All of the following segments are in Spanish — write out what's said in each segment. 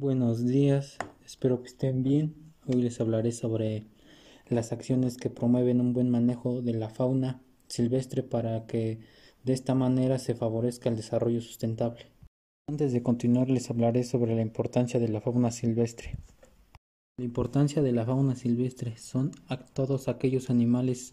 Buenos días, espero que estén bien. Hoy les hablaré sobre las acciones que promueven un buen manejo de la fauna silvestre para que de esta manera se favorezca el desarrollo sustentable. Antes de continuar les hablaré sobre la importancia de la fauna silvestre. La importancia de la fauna silvestre son a todos aquellos animales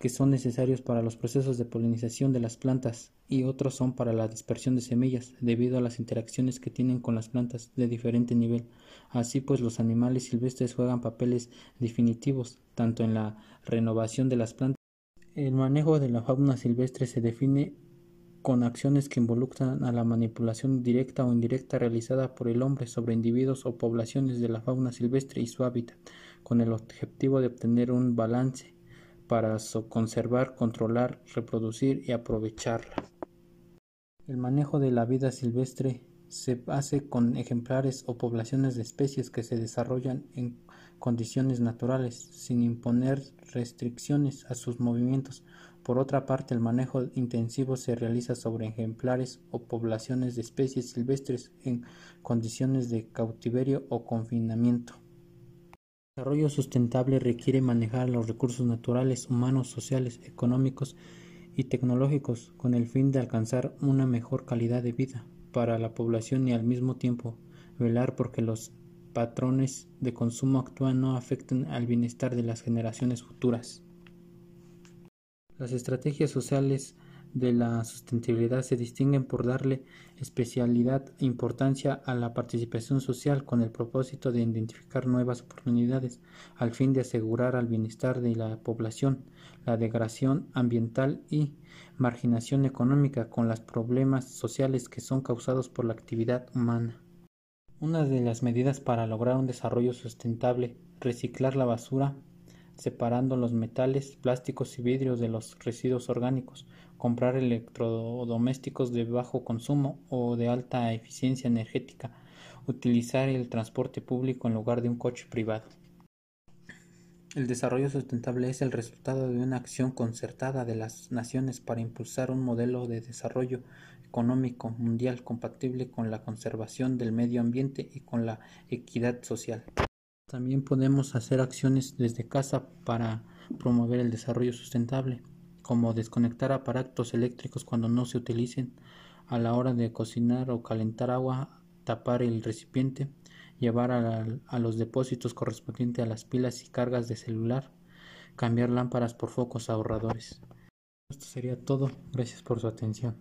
que son necesarios para los procesos de polinización de las plantas y otros son para la dispersión de semillas debido a las interacciones que tienen con las plantas de diferente nivel. Así pues los animales silvestres juegan papeles definitivos tanto en la renovación de las plantas. El manejo de la fauna silvestre se define con acciones que involucran a la manipulación directa o indirecta realizada por el hombre sobre individuos o poblaciones de la fauna silvestre y su hábitat, con el objetivo de obtener un balance para conservar, controlar, reproducir y aprovecharla. El manejo de la vida silvestre se hace con ejemplares o poblaciones de especies que se desarrollan en condiciones naturales, sin imponer restricciones a sus movimientos. Por otra parte, el manejo intensivo se realiza sobre ejemplares o poblaciones de especies silvestres en condiciones de cautiverio o confinamiento. El desarrollo sustentable requiere manejar los recursos naturales, humanos, sociales, económicos y tecnológicos con el fin de alcanzar una mejor calidad de vida para la población y al mismo tiempo velar porque los patrones de consumo actual no afecten al bienestar de las generaciones futuras. Las estrategias sociales de la sustentabilidad se distinguen por darle especialidad e importancia a la participación social con el propósito de identificar nuevas oportunidades al fin de asegurar al bienestar de la población, la degradación ambiental y marginación económica con los problemas sociales que son causados por la actividad humana. Una de las medidas para lograr un desarrollo sustentable, reciclar la basura, separando los metales, plásticos y vidrios de los residuos orgánicos, comprar electrodomésticos de bajo consumo o de alta eficiencia energética, utilizar el transporte público en lugar de un coche privado. El desarrollo sustentable es el resultado de una acción concertada de las naciones para impulsar un modelo de desarrollo económico mundial compatible con la conservación del medio ambiente y con la equidad social. También podemos hacer acciones desde casa para promover el desarrollo sustentable, como desconectar aparatos eléctricos cuando no se utilicen a la hora de cocinar o calentar agua, tapar el recipiente, llevar a, los depósitos correspondientes a las pilas y cargas de celular, cambiar lámparas por focos ahorradores. Esto sería todo. Gracias por su atención.